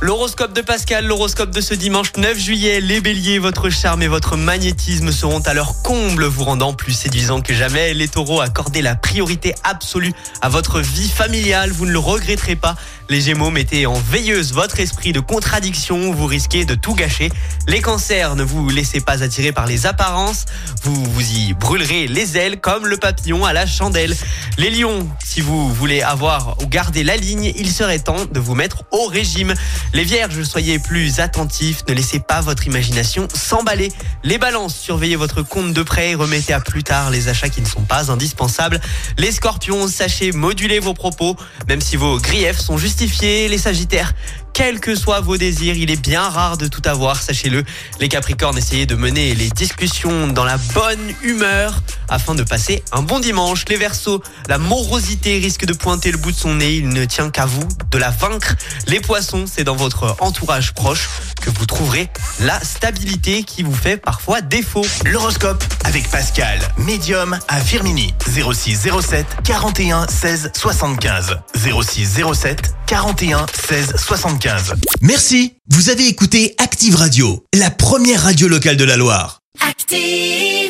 L'horoscope de Pascal, l'horoscope de ce dimanche 9 juillet. Les béliers, votre charme et votre magnétisme seront à leur comble, vous rendant plus séduisant que jamais. Les taureaux, accordez la priorité absolue à votre vie familiale, vous ne le regretterez pas. Les gémeaux, mettez en veilleuse votre esprit de contradiction, vous risquez de tout gâcher. Les cancers, ne vous laissez pas attirer par les apparences, vous vous y brûlerez les ailes comme le papillon à la chandelle. Les lions, si vous voulez avoir ou garder la ligne, il serait temps de vous mettre au régime. Les vierges, soyez plus attentifs, ne laissez pas votre imagination s'emballer. Les balances, surveillez votre compte de prêt et remettez à plus tard les achats qui ne sont pas indispensables. Les scorpions, sachez moduler vos propos, même si vos griefs sont justifiés. Les sagittaires, quels que soient vos désirs, il est bien rare de tout avoir, sachez-le. Les capricornes, essayez de mener les discussions dans la bonne humeur afin de passer un bon dimanche. Les versos, la morosité risque de pointer le bout de son nez, il ne tient qu'à vous de la vaincre. Les poissons, c'est dans votre entourage proche que vous trouverez la stabilité qui vous fait parfois défaut. L'horoscope avec Pascal, médium à Firmini. 06 07 41 16 75. 06 07 41 16 75. Merci. Vous avez écouté Active Radio, la première radio locale de la Loire. Active.